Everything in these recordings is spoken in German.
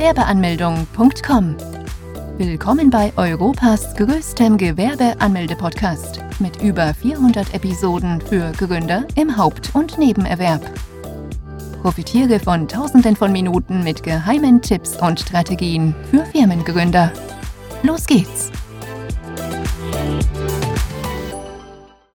Gewerbeanmeldung.com. Willkommen bei Europas größtem Gewerbeanmelde-Podcast mit über 400 Episoden für Gründer im Haupt- und Nebenerwerb. Profitiere von Tausenden von Minuten mit geheimen Tipps und Strategien für Firmengründer. Los geht's!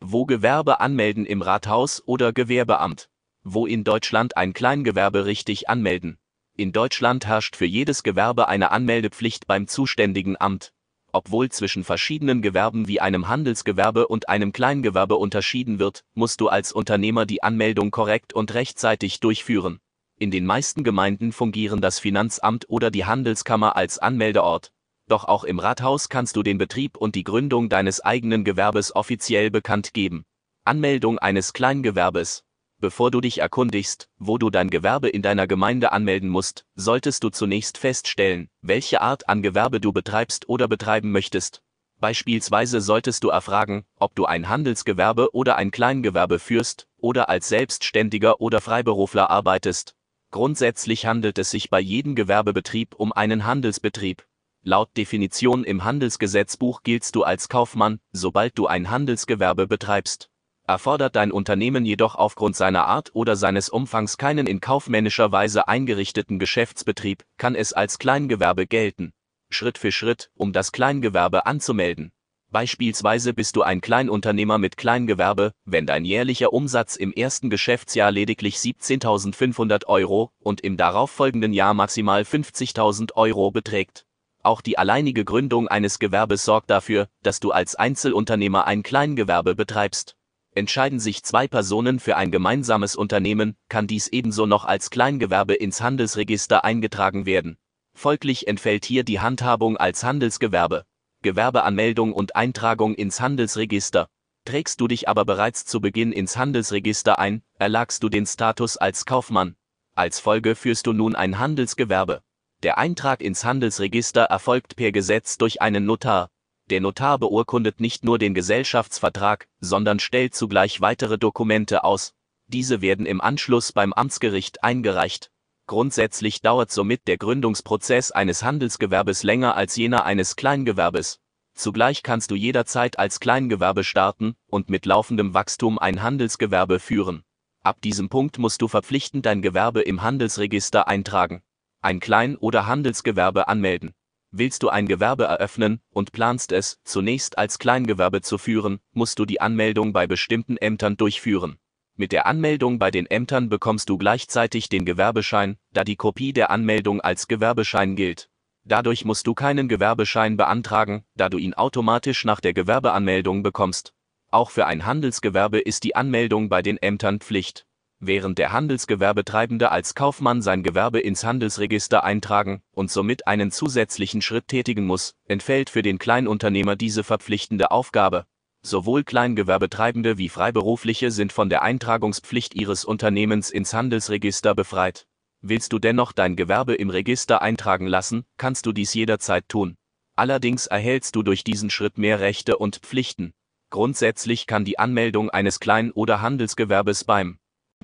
Wo Gewerbe anmelden im Rathaus oder Gewerbeamt? Wo in Deutschland ein Kleingewerbe richtig anmelden? In Deutschland herrscht für jedes Gewerbe eine Anmeldepflicht beim zuständigen Amt. Obwohl zwischen verschiedenen Gewerben wie einem Handelsgewerbe und einem Kleingewerbe unterschieden wird, musst du als Unternehmer die Anmeldung korrekt und rechtzeitig durchführen. In den meisten Gemeinden fungieren das Finanzamt oder die Handelskammer als Anmeldeort. Doch auch im Rathaus kannst du den Betrieb und die Gründung deines eigenen Gewerbes offiziell bekannt geben. Anmeldung eines Kleingewerbes. Bevor du dich erkundigst, wo du dein Gewerbe in deiner Gemeinde anmelden musst, solltest du zunächst feststellen, welche Art an Gewerbe du betreibst oder betreiben möchtest. Beispielsweise solltest du erfragen, ob du ein Handelsgewerbe oder ein Kleingewerbe führst oder als Selbstständiger oder Freiberufler arbeitest. Grundsätzlich handelt es sich bei jedem Gewerbebetrieb um einen Handelsbetrieb. Laut Definition im Handelsgesetzbuch giltst du als Kaufmann, sobald du ein Handelsgewerbe betreibst. Erfordert dein Unternehmen jedoch aufgrund seiner Art oder seines Umfangs keinen in kaufmännischer Weise eingerichteten Geschäftsbetrieb, kann es als Kleingewerbe gelten. Schritt für Schritt, um das Kleingewerbe anzumelden. Beispielsweise bist du ein Kleinunternehmer mit Kleingewerbe, wenn dein jährlicher Umsatz im ersten Geschäftsjahr lediglich 17.500 Euro und im darauffolgenden Jahr maximal 50.000 Euro beträgt. Auch die alleinige Gründung eines Gewerbes sorgt dafür, dass du als Einzelunternehmer ein Kleingewerbe betreibst. Entscheiden sich zwei Personen für ein gemeinsames Unternehmen, kann dies ebenso noch als Kleingewerbe ins Handelsregister eingetragen werden. Folglich entfällt hier die Handhabung als Handelsgewerbe. Gewerbeanmeldung und Eintragung ins Handelsregister. Trägst du dich aber bereits zu Beginn ins Handelsregister ein, erlagst du den Status als Kaufmann. Als Folge führst du nun ein Handelsgewerbe. Der Eintrag ins Handelsregister erfolgt per Gesetz durch einen Notar. Der Notar beurkundet nicht nur den Gesellschaftsvertrag, sondern stellt zugleich weitere Dokumente aus. Diese werden im Anschluss beim Amtsgericht eingereicht. Grundsätzlich dauert somit der Gründungsprozess eines Handelsgewerbes länger als jener eines Kleingewerbes. Zugleich kannst du jederzeit als Kleingewerbe starten und mit laufendem Wachstum ein Handelsgewerbe führen. Ab diesem Punkt musst du verpflichtend dein Gewerbe im Handelsregister eintragen ein Klein- oder Handelsgewerbe anmelden. Willst du ein Gewerbe eröffnen und planst es zunächst als Kleingewerbe zu führen, musst du die Anmeldung bei bestimmten Ämtern durchführen. Mit der Anmeldung bei den Ämtern bekommst du gleichzeitig den Gewerbeschein, da die Kopie der Anmeldung als Gewerbeschein gilt. Dadurch musst du keinen Gewerbeschein beantragen, da du ihn automatisch nach der Gewerbeanmeldung bekommst. Auch für ein Handelsgewerbe ist die Anmeldung bei den Ämtern Pflicht während der Handelsgewerbetreibende als Kaufmann sein Gewerbe ins Handelsregister eintragen und somit einen zusätzlichen Schritt tätigen muss, entfällt für den Kleinunternehmer diese verpflichtende Aufgabe. Sowohl Kleingewerbetreibende wie Freiberufliche sind von der Eintragungspflicht ihres Unternehmens ins Handelsregister befreit. Willst du dennoch dein Gewerbe im Register eintragen lassen, kannst du dies jederzeit tun. Allerdings erhältst du durch diesen Schritt mehr Rechte und Pflichten. Grundsätzlich kann die Anmeldung eines Klein- oder Handelsgewerbes beim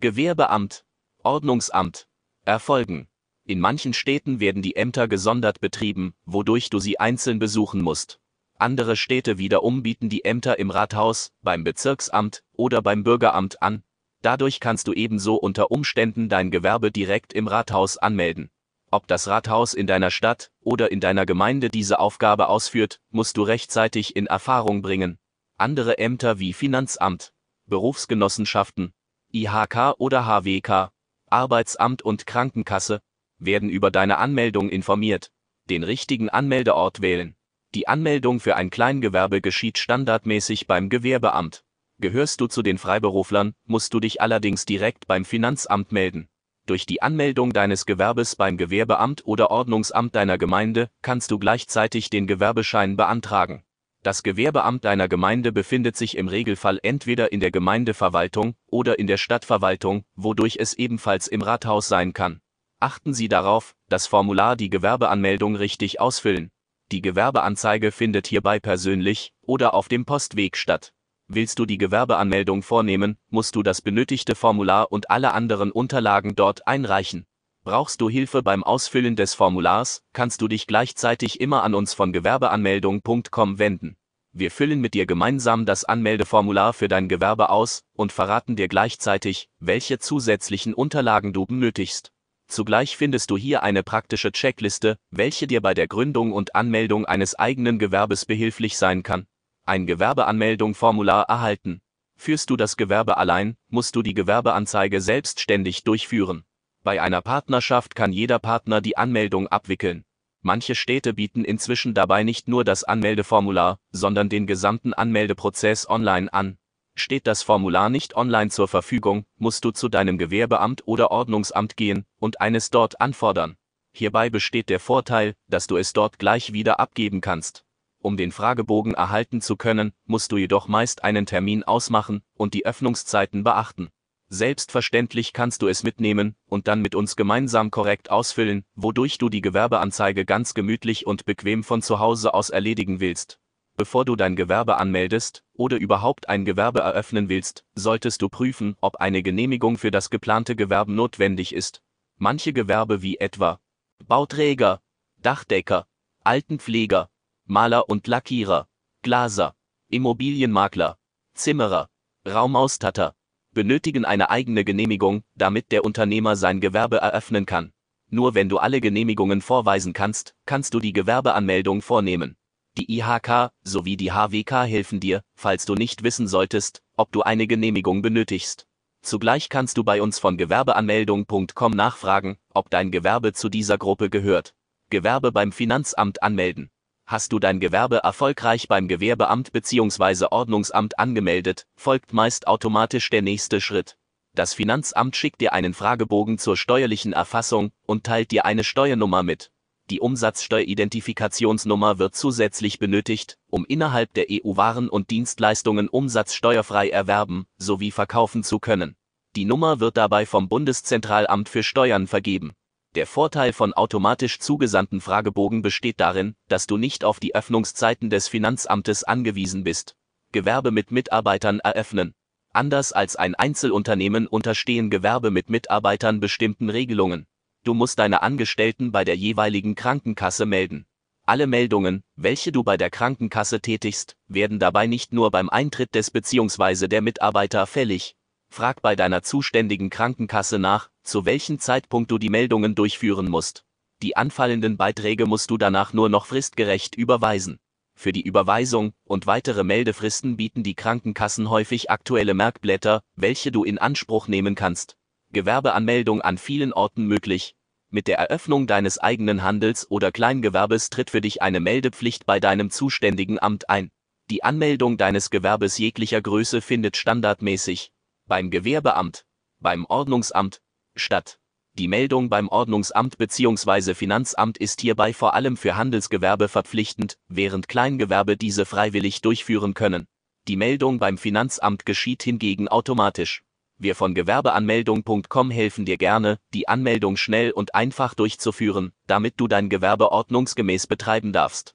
Gewerbeamt, Ordnungsamt, erfolgen. In manchen Städten werden die Ämter gesondert betrieben, wodurch du sie einzeln besuchen musst. Andere Städte wiederum bieten die Ämter im Rathaus, beim Bezirksamt oder beim Bürgeramt an. Dadurch kannst du ebenso unter Umständen dein Gewerbe direkt im Rathaus anmelden. Ob das Rathaus in deiner Stadt oder in deiner Gemeinde diese Aufgabe ausführt, musst du rechtzeitig in Erfahrung bringen. Andere Ämter wie Finanzamt, Berufsgenossenschaften, IHK oder HWK, Arbeitsamt und Krankenkasse, werden über deine Anmeldung informiert. Den richtigen Anmeldeort wählen. Die Anmeldung für ein Kleingewerbe geschieht standardmäßig beim Gewerbeamt. Gehörst du zu den Freiberuflern, musst du dich allerdings direkt beim Finanzamt melden. Durch die Anmeldung deines Gewerbes beim Gewerbeamt oder Ordnungsamt deiner Gemeinde kannst du gleichzeitig den Gewerbeschein beantragen. Das Gewerbeamt deiner Gemeinde befindet sich im Regelfall entweder in der Gemeindeverwaltung oder in der Stadtverwaltung, wodurch es ebenfalls im Rathaus sein kann. Achten Sie darauf, das Formular die Gewerbeanmeldung richtig ausfüllen. Die Gewerbeanzeige findet hierbei persönlich oder auf dem Postweg statt. Willst du die Gewerbeanmeldung vornehmen, musst du das benötigte Formular und alle anderen Unterlagen dort einreichen. Brauchst du Hilfe beim Ausfüllen des Formulars, kannst du dich gleichzeitig immer an uns von gewerbeanmeldung.com wenden. Wir füllen mit dir gemeinsam das Anmeldeformular für dein Gewerbe aus und verraten dir gleichzeitig, welche zusätzlichen Unterlagen du benötigst. Zugleich findest du hier eine praktische Checkliste, welche dir bei der Gründung und Anmeldung eines eigenen Gewerbes behilflich sein kann. Ein Gewerbeanmeldung-Formular erhalten. Führst du das Gewerbe allein, musst du die Gewerbeanzeige selbstständig durchführen. Bei einer Partnerschaft kann jeder Partner die Anmeldung abwickeln. Manche Städte bieten inzwischen dabei nicht nur das Anmeldeformular, sondern den gesamten Anmeldeprozess online an. Steht das Formular nicht online zur Verfügung, musst du zu deinem Gewerbeamt oder Ordnungsamt gehen und eines dort anfordern. Hierbei besteht der Vorteil, dass du es dort gleich wieder abgeben kannst. Um den Fragebogen erhalten zu können, musst du jedoch meist einen Termin ausmachen und die Öffnungszeiten beachten. Selbstverständlich kannst du es mitnehmen und dann mit uns gemeinsam korrekt ausfüllen, wodurch du die Gewerbeanzeige ganz gemütlich und bequem von zu Hause aus erledigen willst. Bevor du dein Gewerbe anmeldest oder überhaupt ein Gewerbe eröffnen willst, solltest du prüfen, ob eine Genehmigung für das geplante Gewerbe notwendig ist. Manche Gewerbe wie etwa Bauträger, Dachdecker, Altenpfleger, Maler und Lackierer, Glaser, Immobilienmakler, Zimmerer, Raumaustatter, benötigen eine eigene Genehmigung, damit der Unternehmer sein Gewerbe eröffnen kann. Nur wenn du alle Genehmigungen vorweisen kannst, kannst du die Gewerbeanmeldung vornehmen. Die IHK sowie die HWK helfen dir, falls du nicht wissen solltest, ob du eine Genehmigung benötigst. Zugleich kannst du bei uns von gewerbeanmeldung.com nachfragen, ob dein Gewerbe zu dieser Gruppe gehört. Gewerbe beim Finanzamt anmelden. Hast du dein Gewerbe erfolgreich beim Gewerbeamt bzw. Ordnungsamt angemeldet, folgt meist automatisch der nächste Schritt. Das Finanzamt schickt dir einen Fragebogen zur steuerlichen Erfassung und teilt dir eine Steuernummer mit. Die Umsatzsteueridentifikationsnummer wird zusätzlich benötigt, um innerhalb der EU Waren und Dienstleistungen umsatzsteuerfrei erwerben sowie verkaufen zu können. Die Nummer wird dabei vom Bundeszentralamt für Steuern vergeben. Der Vorteil von automatisch zugesandten Fragebogen besteht darin, dass du nicht auf die Öffnungszeiten des Finanzamtes angewiesen bist. Gewerbe mit Mitarbeitern eröffnen. Anders als ein Einzelunternehmen unterstehen Gewerbe mit Mitarbeitern bestimmten Regelungen. Du musst deine Angestellten bei der jeweiligen Krankenkasse melden. Alle Meldungen, welche du bei der Krankenkasse tätigst, werden dabei nicht nur beim Eintritt des bzw. der Mitarbeiter fällig, Frag bei deiner zuständigen Krankenkasse nach, zu welchem Zeitpunkt du die Meldungen durchführen musst. Die anfallenden Beiträge musst du danach nur noch fristgerecht überweisen. Für die Überweisung und weitere Meldefristen bieten die Krankenkassen häufig aktuelle Merkblätter, welche du in Anspruch nehmen kannst. Gewerbeanmeldung an vielen Orten möglich. Mit der Eröffnung deines eigenen Handels oder Kleingewerbes tritt für dich eine Meldepflicht bei deinem zuständigen Amt ein. Die Anmeldung deines Gewerbes jeglicher Größe findet standardmäßig beim Gewerbeamt, beim Ordnungsamt, statt. Die Meldung beim Ordnungsamt bzw. Finanzamt ist hierbei vor allem für Handelsgewerbe verpflichtend, während Kleingewerbe diese freiwillig durchführen können. Die Meldung beim Finanzamt geschieht hingegen automatisch. Wir von Gewerbeanmeldung.com helfen dir gerne, die Anmeldung schnell und einfach durchzuführen, damit du dein Gewerbe ordnungsgemäß betreiben darfst.